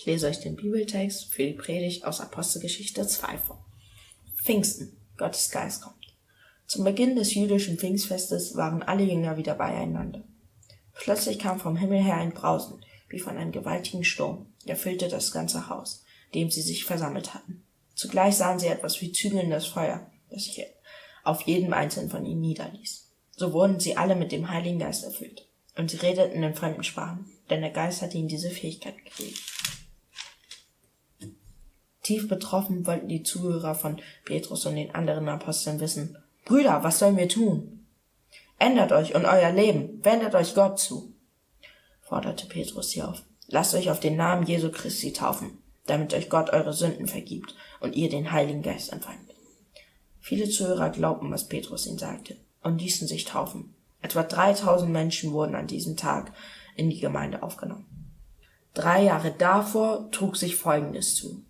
Ich lese euch den Bibeltext für die Predigt aus Apostelgeschichte 2 vor. Pfingsten, Gottes Geist kommt. Zum Beginn des jüdischen Pfingstfestes waren alle Jünger wieder beieinander. Plötzlich kam vom Himmel her ein Brausen, wie von einem gewaltigen Sturm, der füllte das ganze Haus, dem sie sich versammelt hatten. Zugleich sahen sie etwas wie zügelndes Feuer, das sich auf jedem einzelnen von ihnen niederließ. So wurden sie alle mit dem Heiligen Geist erfüllt, und sie redeten in fremden Sprachen, denn der Geist hatte ihnen diese Fähigkeit gegeben. Tief betroffen wollten die Zuhörer von Petrus und den anderen Aposteln wissen, Brüder, was sollen wir tun? Ändert euch und euer Leben, wendet euch Gott zu, forderte Petrus sie auf. Lasst euch auf den Namen Jesu Christi taufen, damit euch Gott eure Sünden vergibt und ihr den Heiligen Geist empfangt. Viele Zuhörer glaubten, was Petrus ihnen sagte, und ließen sich taufen. Etwa 3000 Menschen wurden an diesem Tag in die Gemeinde aufgenommen. Drei Jahre davor trug sich Folgendes zu.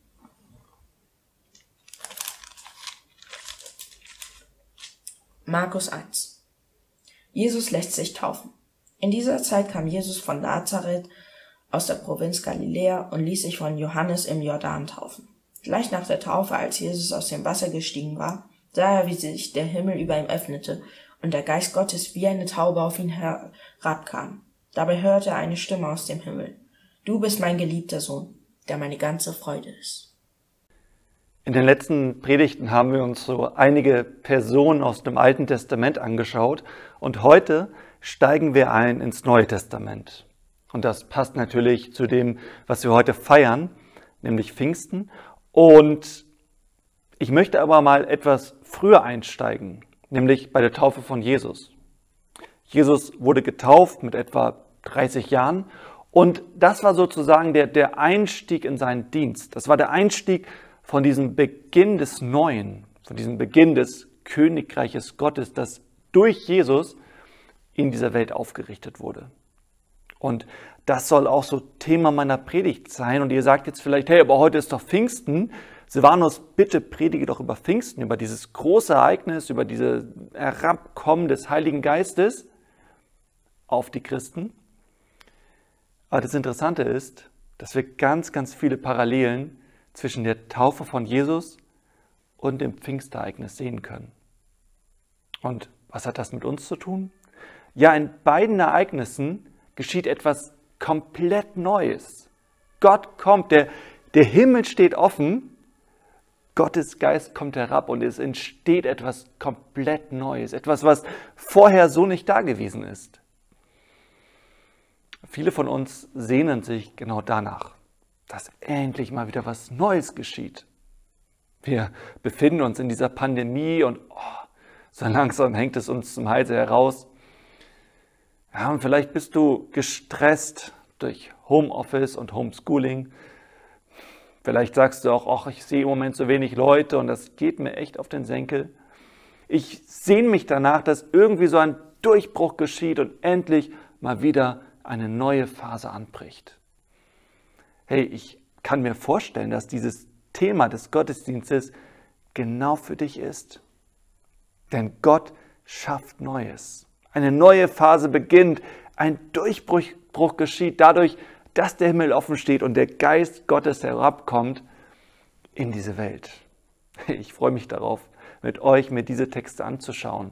Markus 1 Jesus lässt sich taufen. In dieser Zeit kam Jesus von Nazareth aus der Provinz Galiläa und ließ sich von Johannes im Jordan taufen. Gleich nach der Taufe, als Jesus aus dem Wasser gestiegen war, sah er, wie sich der Himmel über ihm öffnete und der Geist Gottes wie eine Taube auf ihn herabkam. Dabei hörte er eine Stimme aus dem Himmel. Du bist mein geliebter Sohn, der meine ganze Freude ist. In den letzten Predigten haben wir uns so einige Personen aus dem Alten Testament angeschaut und heute steigen wir ein ins Neue Testament. Und das passt natürlich zu dem, was wir heute feiern, nämlich Pfingsten. Und ich möchte aber mal etwas früher einsteigen, nämlich bei der Taufe von Jesus. Jesus wurde getauft mit etwa 30 Jahren und das war sozusagen der, der Einstieg in seinen Dienst. Das war der Einstieg von diesem Beginn des Neuen, von diesem Beginn des Königreiches Gottes, das durch Jesus in dieser Welt aufgerichtet wurde. Und das soll auch so Thema meiner Predigt sein. Und ihr sagt jetzt vielleicht, hey, aber heute ist doch Pfingsten. Silvanus, bitte predige doch über Pfingsten, über dieses große Ereignis, über dieses Herabkommen des Heiligen Geistes auf die Christen. Aber das Interessante ist, dass wir ganz, ganz viele Parallelen zwischen der Taufe von Jesus und dem Pfingstereignis sehen können. Und was hat das mit uns zu tun? Ja, in beiden Ereignissen geschieht etwas komplett Neues. Gott kommt, der, der Himmel steht offen, Gottes Geist kommt herab und es entsteht etwas komplett Neues, etwas, was vorher so nicht da gewesen ist. Viele von uns sehnen sich genau danach dass endlich mal wieder was Neues geschieht. Wir befinden uns in dieser Pandemie und oh, so langsam hängt es uns zum Halse heraus. Ja, und vielleicht bist du gestresst durch Homeoffice und Homeschooling. Vielleicht sagst du auch, ach, ich sehe im Moment so wenig Leute und das geht mir echt auf den Senkel. Ich sehne mich danach, dass irgendwie so ein Durchbruch geschieht und endlich mal wieder eine neue Phase anbricht hey, ich kann mir vorstellen, dass dieses Thema des Gottesdienstes genau für dich ist. Denn Gott schafft Neues. Eine neue Phase beginnt. Ein Durchbruch geschieht dadurch, dass der Himmel offen steht und der Geist Gottes herabkommt in diese Welt. Ich freue mich darauf, mit euch mir diese Texte anzuschauen.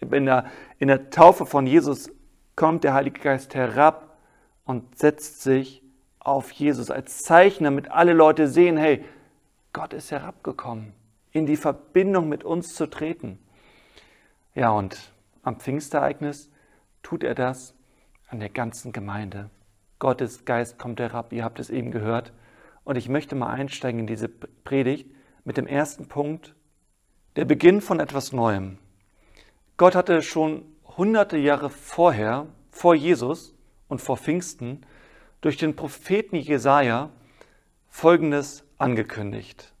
In der, in der Taufe von Jesus kommt der Heilige Geist herab und setzt sich auf Jesus als Zeichen, damit alle Leute sehen, hey, Gott ist herabgekommen, in die Verbindung mit uns zu treten. Ja, und am Pfingstereignis tut er das an der ganzen Gemeinde. Gottes Geist kommt herab, ihr habt es eben gehört. Und ich möchte mal einsteigen in diese Predigt mit dem ersten Punkt, der Beginn von etwas Neuem. Gott hatte schon hunderte Jahre vorher, vor Jesus und vor Pfingsten, durch den Propheten Jesaja Folgendes angekündigt.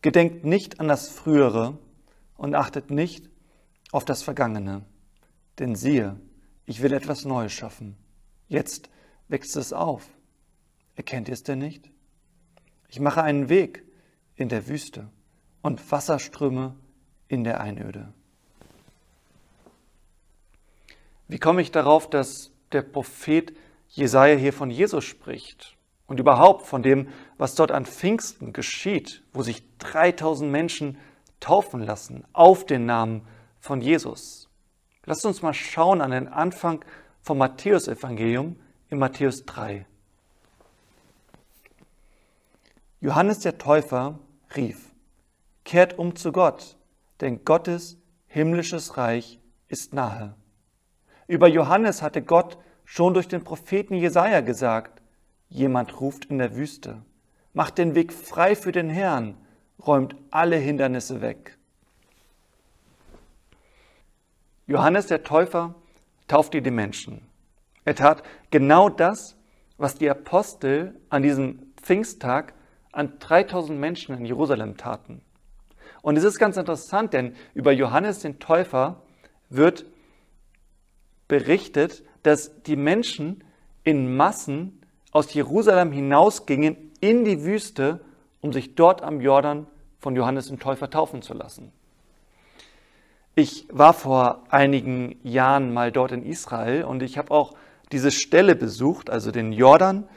Gedenkt nicht an das Frühere und achtet nicht auf das Vergangene. Denn siehe, ich will etwas Neues schaffen. Jetzt wächst es auf. Erkennt ihr es denn nicht? Ich mache einen Weg in der Wüste und Wasserströme in der Einöde. Wie komme ich darauf, dass der Prophet Jesaja hier von Jesus spricht und überhaupt von dem, was dort an Pfingsten geschieht, wo sich 3000 Menschen taufen lassen auf den Namen von Jesus. Lasst uns mal schauen an den Anfang vom Matthäusevangelium in Matthäus 3. Johannes der Täufer rief, Kehrt um zu Gott, denn Gottes himmlisches Reich ist nahe. Über Johannes hatte Gott schon durch den Propheten Jesaja gesagt: Jemand ruft in der Wüste, macht den Weg frei für den Herrn, räumt alle Hindernisse weg. Johannes der Täufer taufte die Menschen. Er tat genau das, was die Apostel an diesem Pfingsttag an 3000 Menschen in Jerusalem taten. Und es ist ganz interessant, denn über Johannes den Täufer wird berichtet, dass die Menschen in Massen aus Jerusalem hinausgingen in die Wüste, um sich dort am Jordan von Johannes dem Täufer taufen zu lassen. Ich war vor einigen Jahren mal dort in Israel und ich habe auch diese Stelle besucht, also den Jordan,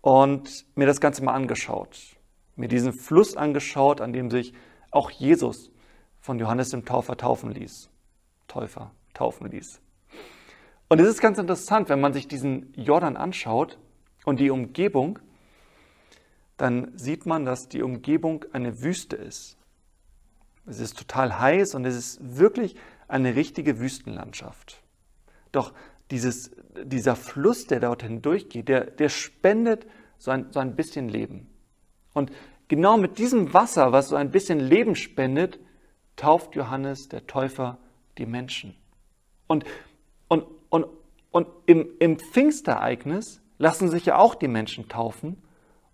und mir das Ganze mal angeschaut. Mir diesen Fluss angeschaut, an dem sich auch Jesus von Johannes dem Täufer taufen ließ. Täufer taufen ließ. Und es ist ganz interessant, wenn man sich diesen Jordan anschaut und die Umgebung, dann sieht man, dass die Umgebung eine Wüste ist. Es ist total heiß und es ist wirklich eine richtige Wüstenlandschaft. Doch dieses, dieser Fluss, der dorthin durchgeht, der, der spendet so ein, so ein bisschen Leben. Und genau mit diesem Wasser, was so ein bisschen Leben spendet, tauft Johannes der Täufer die Menschen. Und, und, im, im Pfingstereignis lassen sich ja auch die Menschen taufen.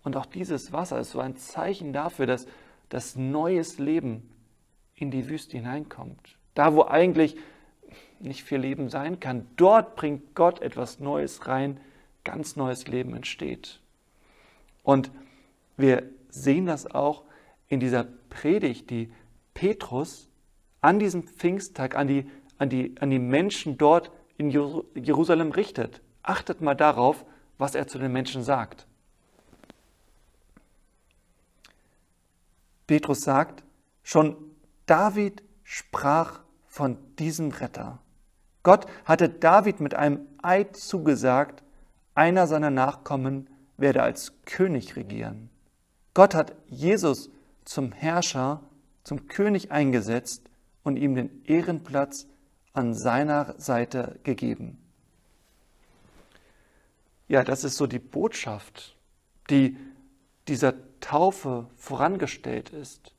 Und auch dieses Wasser ist so ein Zeichen dafür, dass das neues Leben in die Wüste hineinkommt. Da, wo eigentlich nicht viel Leben sein kann, dort bringt Gott etwas Neues rein, ganz neues Leben entsteht. Und wir sehen das auch in dieser Predigt, die Petrus an diesem Pfingsttag an die, an die, an die Menschen dort in Jerusalem richtet. Achtet mal darauf, was er zu den Menschen sagt. Petrus sagt, schon David sprach von diesem Retter. Gott hatte David mit einem Eid zugesagt, einer seiner Nachkommen werde als König regieren. Gott hat Jesus zum Herrscher, zum König eingesetzt und ihm den Ehrenplatz an seiner Seite gegeben. Ja, das ist so die Botschaft, die dieser Taufe vorangestellt ist.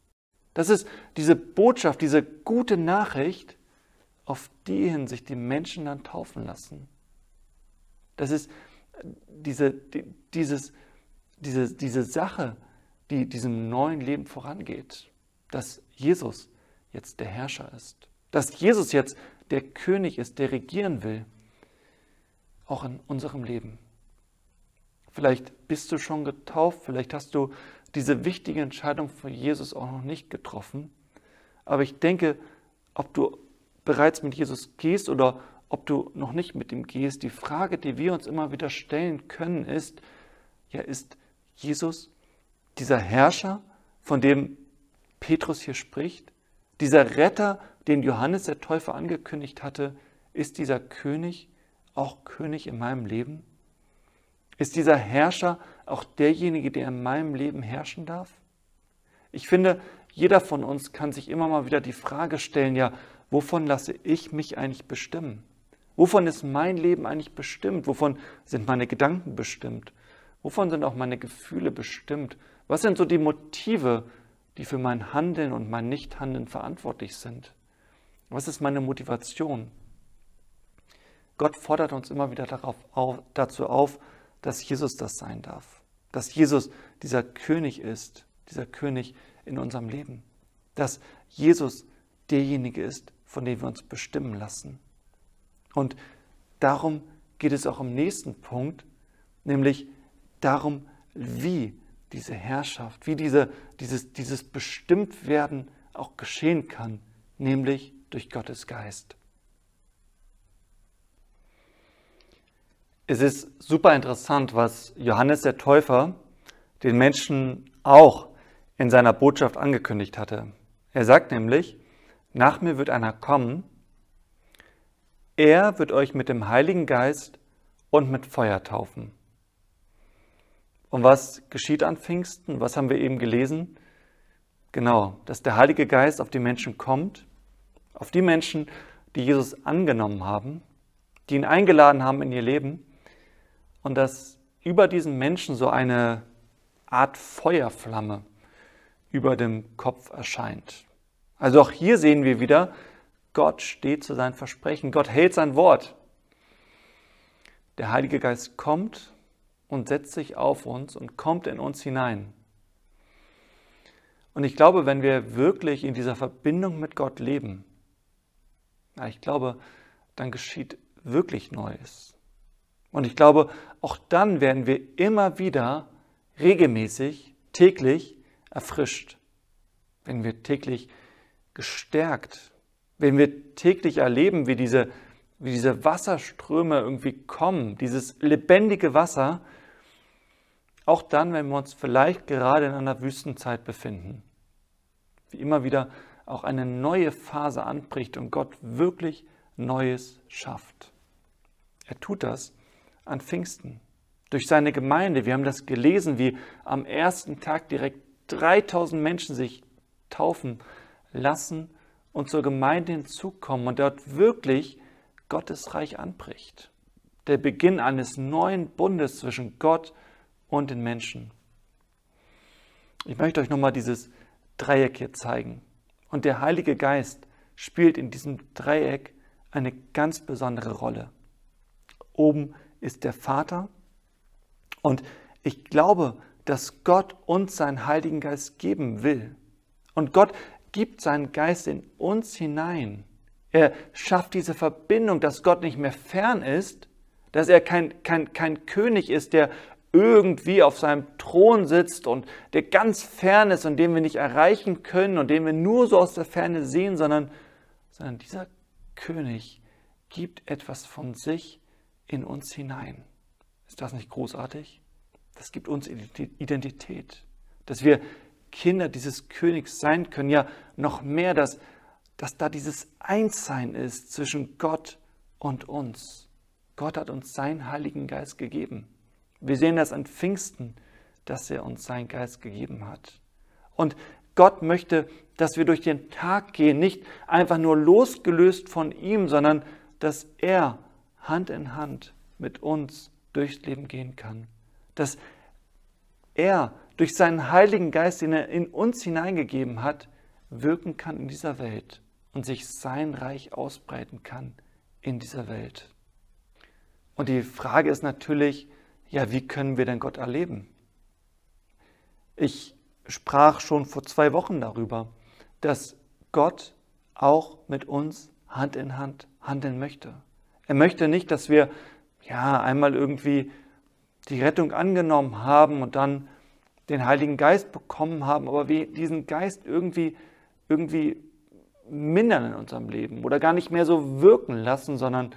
Das ist diese Botschaft, diese gute Nachricht, auf die hin sich die Menschen dann taufen lassen. Das ist diese, die, dieses, diese, diese Sache, die diesem neuen Leben vorangeht, dass Jesus jetzt der Herrscher ist, dass Jesus jetzt der König ist, der regieren will, auch in unserem Leben. Vielleicht bist du schon getauft, vielleicht hast du diese wichtige Entscheidung für Jesus auch noch nicht getroffen. Aber ich denke, ob du bereits mit Jesus gehst oder ob du noch nicht mit ihm gehst, die Frage, die wir uns immer wieder stellen können, ist, ja, ist Jesus dieser Herrscher, von dem Petrus hier spricht, dieser Retter, den Johannes der Täufer angekündigt hatte, ist dieser König auch König in meinem Leben? Ist dieser Herrscher auch derjenige, der in meinem Leben herrschen darf? Ich finde, jeder von uns kann sich immer mal wieder die Frage stellen, ja, wovon lasse ich mich eigentlich bestimmen? Wovon ist mein Leben eigentlich bestimmt? Wovon sind meine Gedanken bestimmt? Wovon sind auch meine Gefühle bestimmt? Was sind so die Motive, die für mein Handeln und mein Nichthandeln verantwortlich sind? Was ist meine Motivation? Gott fordert uns immer wieder darauf auf, dazu auf, dass Jesus das sein darf. Dass Jesus dieser König ist, dieser König in unserem Leben. Dass Jesus derjenige ist, von dem wir uns bestimmen lassen. Und darum geht es auch im nächsten Punkt, nämlich darum, wie diese Herrschaft, wie diese, dieses, dieses Bestimmtwerden auch geschehen kann, nämlich durch Gottes Geist. Es ist super interessant, was Johannes der Täufer den Menschen auch in seiner Botschaft angekündigt hatte. Er sagt nämlich, nach mir wird einer kommen, er wird euch mit dem Heiligen Geist und mit Feuer taufen. Und was geschieht an Pfingsten? Was haben wir eben gelesen? Genau, dass der Heilige Geist auf die Menschen kommt, auf die Menschen, die Jesus angenommen haben, die ihn eingeladen haben in ihr Leben und dass über diesen Menschen so eine Art Feuerflamme über dem Kopf erscheint. Also auch hier sehen wir wieder, Gott steht zu seinen Versprechen, Gott hält sein Wort. Der Heilige Geist kommt und setzt sich auf uns und kommt in uns hinein. Und ich glaube, wenn wir wirklich in dieser Verbindung mit Gott leben, ja, ich glaube, dann geschieht wirklich Neues. Und ich glaube, auch dann werden wir immer wieder regelmäßig, täglich erfrischt, wenn wir täglich gestärkt, wenn wir täglich erleben, wie diese, wie diese Wasserströme irgendwie kommen, dieses lebendige Wasser, auch dann, wenn wir uns vielleicht gerade in einer Wüstenzeit befinden, wie immer wieder auch eine neue Phase anbricht und Gott wirklich Neues schafft. Er tut das an Pfingsten durch seine Gemeinde. Wir haben das gelesen, wie am ersten Tag direkt 3000 Menschen sich taufen lassen und zur Gemeinde hinzukommen und dort wirklich Gottes Reich anbricht. Der Beginn eines neuen Bundes zwischen Gott und den Menschen. Ich möchte euch nochmal dieses Dreieck hier zeigen. Und der Heilige Geist spielt in diesem Dreieck eine ganz besondere Rolle. Oben ist der Vater, und ich glaube, dass Gott uns seinen Heiligen Geist geben will. Und Gott gibt seinen Geist in uns hinein. Er schafft diese Verbindung, dass Gott nicht mehr fern ist, dass er kein, kein, kein König ist, der irgendwie auf seinem Thron sitzt und der ganz fern ist und den wir nicht erreichen können und den wir nur so aus der Ferne sehen, sondern, sondern dieser König gibt etwas von sich in uns hinein. Ist das nicht großartig? Das gibt uns Identität, dass wir Kinder dieses Königs sein können. Ja, noch mehr, dass, dass da dieses Einssein ist zwischen Gott und uns. Gott hat uns seinen Heiligen Geist gegeben. Wir sehen das an Pfingsten, dass er uns seinen Geist gegeben hat. Und Gott möchte, dass wir durch den Tag gehen, nicht einfach nur losgelöst von ihm, sondern dass er Hand in Hand mit uns durchs Leben gehen kann. Dass er durch seinen Heiligen Geist, den er in uns hineingegeben hat, wirken kann in dieser Welt und sich sein Reich ausbreiten kann in dieser Welt. Und die Frage ist natürlich, ja, wie können wir denn Gott erleben? Ich sprach schon vor zwei Wochen darüber, dass Gott auch mit uns Hand in Hand handeln möchte. Er möchte nicht, dass wir ja, einmal irgendwie die Rettung angenommen haben und dann den Heiligen Geist bekommen haben, aber wir diesen Geist irgendwie, irgendwie mindern in unserem Leben oder gar nicht mehr so wirken lassen, sondern,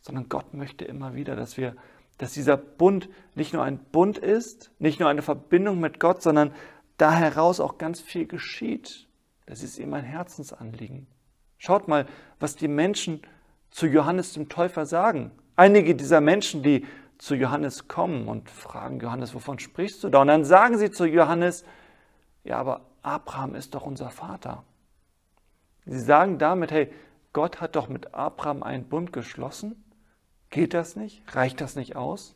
sondern Gott möchte immer wieder, dass wir, dass dieser Bund nicht nur ein Bund ist, nicht nur eine Verbindung mit Gott, sondern da heraus auch ganz viel geschieht. Das ist ihm ein Herzensanliegen. Schaut mal, was die Menschen zu Johannes dem Täufer sagen. Einige dieser Menschen, die zu Johannes kommen und fragen, Johannes, wovon sprichst du da? Und dann sagen sie zu Johannes, ja, aber Abraham ist doch unser Vater. Sie sagen damit, hey, Gott hat doch mit Abraham einen Bund geschlossen. Geht das nicht? Reicht das nicht aus?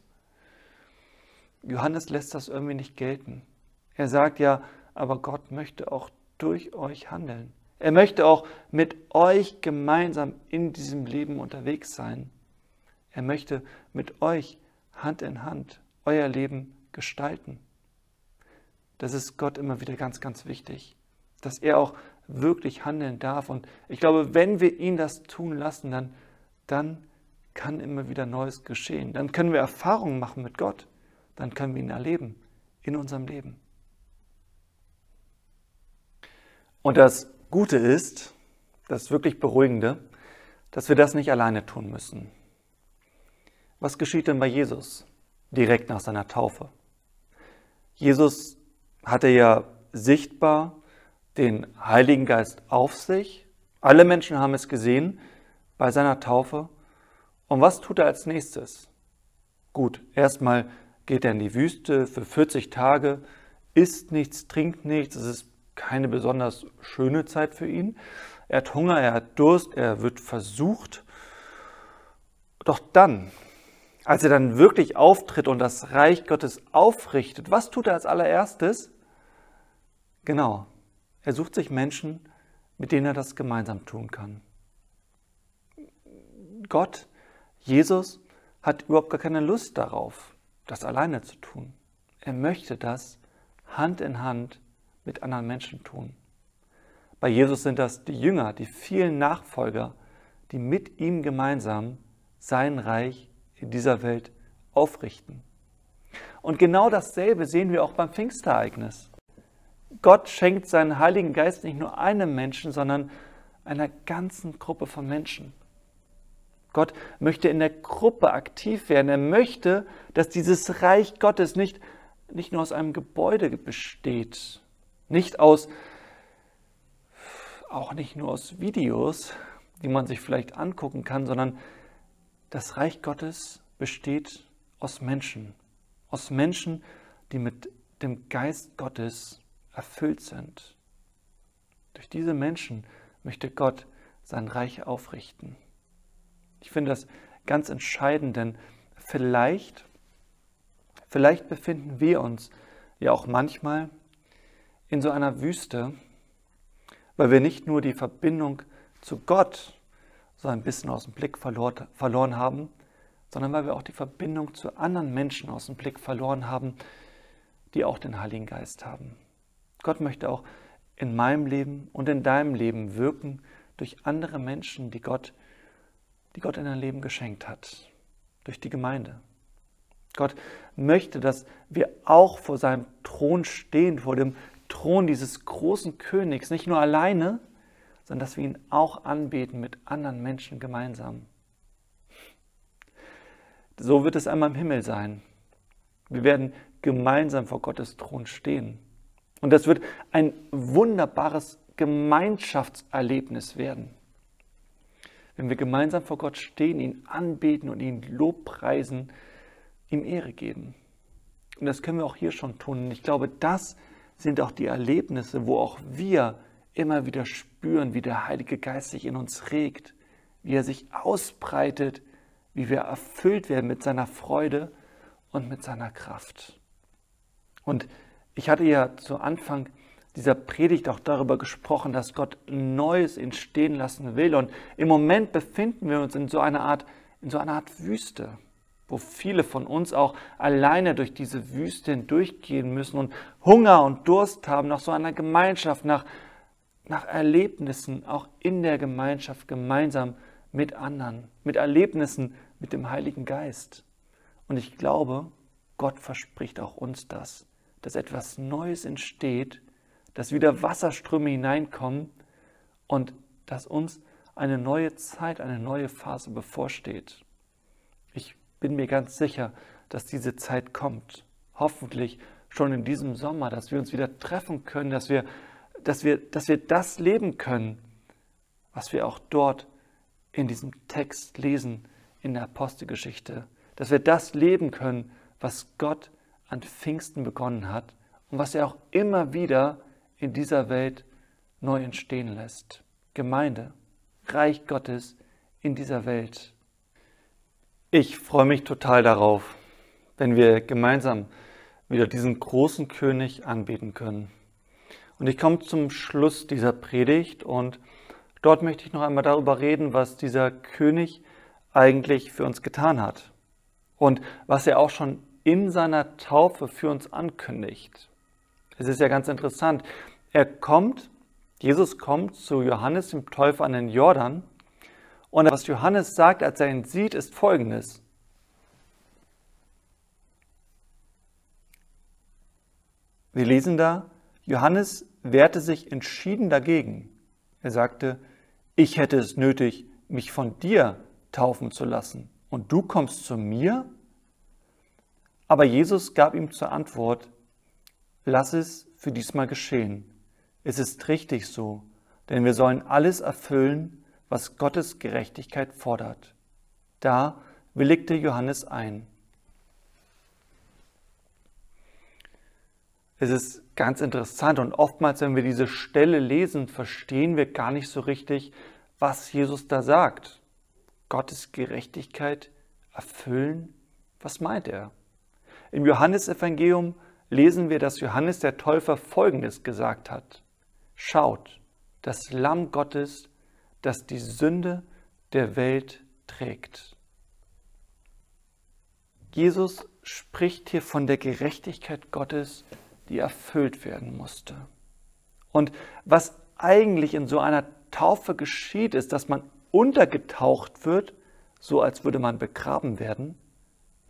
Johannes lässt das irgendwie nicht gelten. Er sagt ja, aber Gott möchte auch durch euch handeln. Er möchte auch mit euch gemeinsam in diesem Leben unterwegs sein. Er möchte mit euch Hand in Hand euer Leben gestalten. Das ist Gott immer wieder ganz, ganz wichtig, dass er auch wirklich handeln darf. Und ich glaube, wenn wir ihn das tun lassen, dann, dann kann immer wieder Neues geschehen. Dann können wir Erfahrungen machen mit Gott. Dann können wir ihn erleben in unserem Leben. Und das Gute ist, das wirklich Beruhigende, dass wir das nicht alleine tun müssen. Was geschieht denn bei Jesus direkt nach seiner Taufe? Jesus hatte ja sichtbar den Heiligen Geist auf sich. Alle Menschen haben es gesehen bei seiner Taufe. Und was tut er als nächstes? Gut, erstmal geht er in die Wüste für 40 Tage, isst nichts, trinkt nichts. Es ist keine besonders schöne Zeit für ihn. Er hat Hunger, er hat Durst, er wird versucht. Doch dann, als er dann wirklich auftritt und das Reich Gottes aufrichtet, was tut er als allererstes? Genau, er sucht sich Menschen, mit denen er das gemeinsam tun kann. Gott, Jesus, hat überhaupt gar keine Lust darauf, das alleine zu tun. Er möchte das Hand in Hand mit anderen Menschen tun. Bei Jesus sind das die Jünger, die vielen Nachfolger, die mit ihm gemeinsam sein Reich in dieser Welt aufrichten. Und genau dasselbe sehen wir auch beim Pfingstereignis. Gott schenkt seinen Heiligen Geist nicht nur einem Menschen, sondern einer ganzen Gruppe von Menschen. Gott möchte in der Gruppe aktiv werden. Er möchte, dass dieses Reich Gottes nicht, nicht nur aus einem Gebäude besteht, nicht aus, auch nicht nur aus Videos, die man sich vielleicht angucken kann, sondern das Reich Gottes besteht aus Menschen, aus Menschen, die mit dem Geist Gottes erfüllt sind. Durch diese Menschen möchte Gott sein Reich aufrichten. Ich finde das ganz entscheidend, denn vielleicht, vielleicht befinden wir uns ja auch manchmal in so einer Wüste, weil wir nicht nur die Verbindung zu Gott so ein bisschen aus dem Blick verloren haben, sondern weil wir auch die Verbindung zu anderen Menschen aus dem Blick verloren haben, die auch den Heiligen Geist haben. Gott möchte auch in meinem Leben und in deinem Leben wirken durch andere Menschen, die Gott, die Gott in dein Leben geschenkt hat, durch die Gemeinde. Gott möchte, dass wir auch vor seinem Thron stehen, vor dem Thron dieses großen Königs, nicht nur alleine, sondern dass wir ihn auch anbeten mit anderen Menschen gemeinsam. So wird es einmal im Himmel sein. Wir werden gemeinsam vor Gottes Thron stehen. Und das wird ein wunderbares Gemeinschaftserlebnis werden. Wenn wir gemeinsam vor Gott stehen, ihn anbeten und ihn Lobpreisen, ihm Ehre geben. Und das können wir auch hier schon tun. Und ich glaube, das sind auch die Erlebnisse, wo auch wir immer wieder spüren, wie der Heilige Geist sich in uns regt, wie er sich ausbreitet, wie wir erfüllt werden mit seiner Freude und mit seiner Kraft. Und ich hatte ja zu Anfang dieser Predigt auch darüber gesprochen, dass Gott Neues entstehen lassen will. Und im Moment befinden wir uns in so einer Art, in so einer Art Wüste wo viele von uns auch alleine durch diese Wüste hindurchgehen müssen und Hunger und Durst haben nach so einer Gemeinschaft, nach, nach Erlebnissen, auch in der Gemeinschaft gemeinsam mit anderen, mit Erlebnissen mit dem Heiligen Geist. Und ich glaube, Gott verspricht auch uns das, dass etwas Neues entsteht, dass wieder Wasserströme hineinkommen und dass uns eine neue Zeit, eine neue Phase bevorsteht. Ich bin mir ganz sicher, dass diese Zeit kommt. Hoffentlich schon in diesem Sommer, dass wir uns wieder treffen können, dass wir, dass wir, dass wir das leben können, was wir auch dort in diesem Text lesen, in der Apostelgeschichte. Dass wir das leben können, was Gott an Pfingsten begonnen hat und was er auch immer wieder in dieser Welt neu entstehen lässt. Gemeinde, Reich Gottes in dieser Welt. Ich freue mich total darauf, wenn wir gemeinsam wieder diesen großen König anbeten können. Und ich komme zum Schluss dieser Predigt und dort möchte ich noch einmal darüber reden, was dieser König eigentlich für uns getan hat und was er auch schon in seiner Taufe für uns ankündigt. Es ist ja ganz interessant. Er kommt, Jesus kommt zu Johannes dem Täufer an den Jordan und was Johannes sagt, als er ihn sieht, ist folgendes. Wir lesen da, Johannes wehrte sich entschieden dagegen. Er sagte, ich hätte es nötig, mich von dir taufen zu lassen. und du kommst zu mir? Aber Jesus gab ihm zur Antwort, lass es für diesmal geschehen. Es ist richtig so, denn wir sollen alles erfüllen, was Gottes Gerechtigkeit fordert. Da willigte Johannes ein. Es ist ganz interessant und oftmals, wenn wir diese Stelle lesen, verstehen wir gar nicht so richtig, was Jesus da sagt. Gottes Gerechtigkeit erfüllen? Was meint er? Im Johannesevangelium lesen wir, dass Johannes der Täufer Folgendes gesagt hat. Schaut, das Lamm Gottes, das die Sünde der Welt trägt. Jesus spricht hier von der Gerechtigkeit Gottes, die erfüllt werden musste. Und was eigentlich in so einer Taufe geschieht, ist, dass man untergetaucht wird, so als würde man begraben werden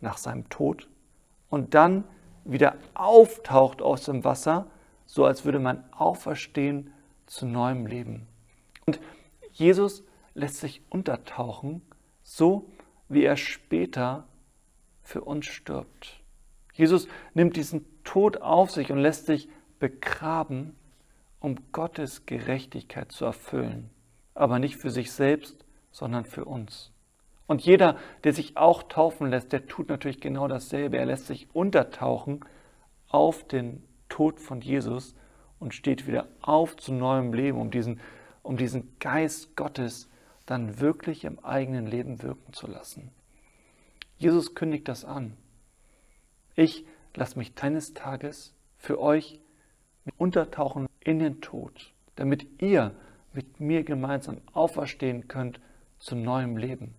nach seinem Tod, und dann wieder auftaucht aus dem Wasser, so als würde man auferstehen zu neuem Leben. Und Jesus lässt sich untertauchen, so wie er später für uns stirbt. Jesus nimmt diesen Tod auf sich und lässt sich begraben, um Gottes Gerechtigkeit zu erfüllen, aber nicht für sich selbst, sondern für uns. Und jeder, der sich auch taufen lässt, der tut natürlich genau dasselbe. Er lässt sich untertauchen auf den Tod von Jesus und steht wieder auf zu neuem Leben, um diesen, um diesen Geist Gottes dann wirklich im eigenen Leben wirken zu lassen. Jesus kündigt das an. Ich lasse mich eines Tages für euch untertauchen in den Tod, damit ihr mit mir gemeinsam auferstehen könnt zu neuem Leben.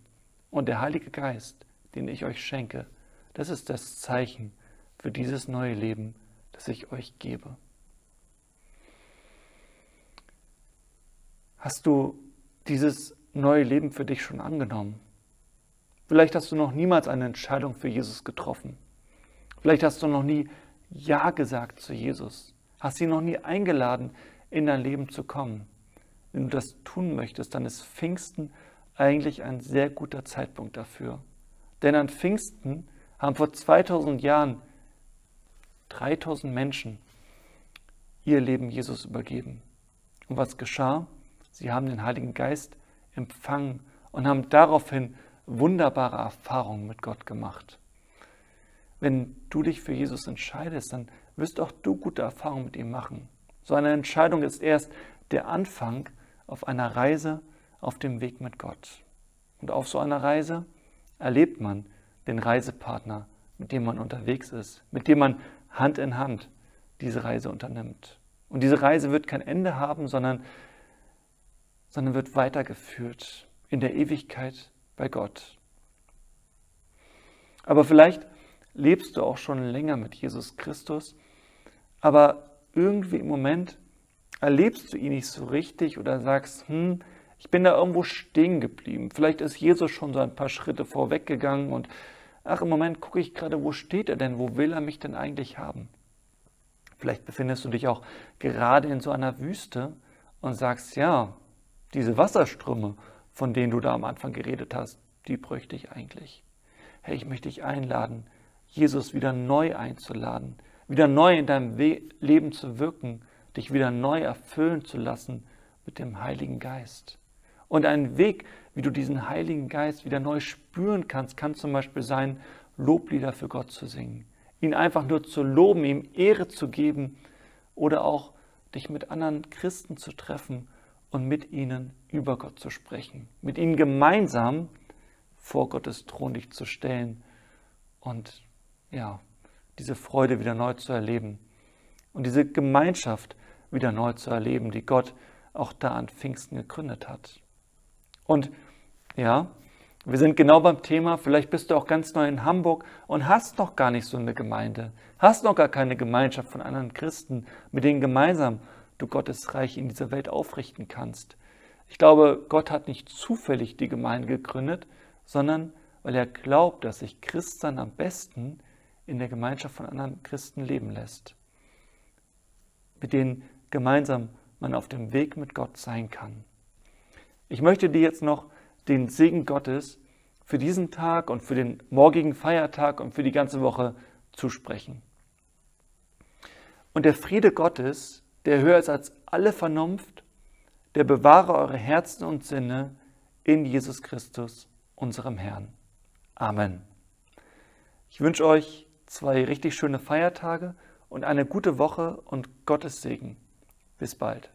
Und der Heilige Geist, den ich euch schenke, das ist das Zeichen für dieses neue Leben, das ich euch gebe. Hast du dieses neue Leben für dich schon angenommen? Vielleicht hast du noch niemals eine Entscheidung für Jesus getroffen. Vielleicht hast du noch nie Ja gesagt zu Jesus. Hast ihn noch nie eingeladen, in dein Leben zu kommen. Wenn du das tun möchtest, dann ist Pfingsten eigentlich ein sehr guter Zeitpunkt dafür. Denn an Pfingsten haben vor 2000 Jahren 3000 Menschen ihr Leben Jesus übergeben. Und was geschah? Sie haben den Heiligen Geist empfangen und haben daraufhin wunderbare Erfahrungen mit Gott gemacht. Wenn du dich für Jesus entscheidest, dann wirst auch du gute Erfahrungen mit ihm machen. So eine Entscheidung ist erst der Anfang auf einer Reise auf dem Weg mit Gott. Und auf so einer Reise erlebt man den Reisepartner, mit dem man unterwegs ist, mit dem man Hand in Hand diese Reise unternimmt. Und diese Reise wird kein Ende haben, sondern, sondern wird weitergeführt in der Ewigkeit bei Gott. Aber vielleicht lebst du auch schon länger mit Jesus Christus, aber irgendwie im Moment erlebst du ihn nicht so richtig oder sagst, hm, ich bin da irgendwo stehen geblieben. Vielleicht ist Jesus schon so ein paar Schritte vorweggegangen und ach, im Moment gucke ich gerade, wo steht er denn? Wo will er mich denn eigentlich haben? Vielleicht befindest du dich auch gerade in so einer Wüste und sagst, ja, diese Wasserströme, von denen du da am Anfang geredet hast, die bräuchte ich eigentlich. Hey, ich möchte dich einladen, Jesus wieder neu einzuladen, wieder neu in deinem Leben zu wirken, dich wieder neu erfüllen zu lassen mit dem Heiligen Geist. Und ein Weg, wie du diesen Heiligen Geist wieder neu spüren kannst, kann zum Beispiel sein, Loblieder für Gott zu singen, ihn einfach nur zu loben, ihm Ehre zu geben oder auch dich mit anderen Christen zu treffen und mit ihnen über Gott zu sprechen, mit ihnen gemeinsam vor Gottes Thron dich zu stellen und ja, diese Freude wieder neu zu erleben. Und diese Gemeinschaft wieder neu zu erleben, die Gott auch da an Pfingsten gegründet hat. Und ja, wir sind genau beim Thema, vielleicht bist du auch ganz neu in Hamburg und hast noch gar nicht so eine Gemeinde, hast noch gar keine Gemeinschaft von anderen Christen, mit denen gemeinsam du Gottes Reich in dieser Welt aufrichten kannst. Ich glaube, Gott hat nicht zufällig die Gemeinde gegründet, sondern weil er glaubt, dass sich Christen am besten in der Gemeinschaft von anderen Christen leben lässt, mit denen gemeinsam man auf dem Weg mit Gott sein kann. Ich möchte dir jetzt noch den Segen Gottes für diesen Tag und für den morgigen Feiertag und für die ganze Woche zusprechen. Und der Friede Gottes, der höher ist als alle Vernunft, der bewahre eure Herzen und Sinne in Jesus Christus, unserem Herrn. Amen. Ich wünsche euch zwei richtig schöne Feiertage und eine gute Woche und Gottes Segen. Bis bald.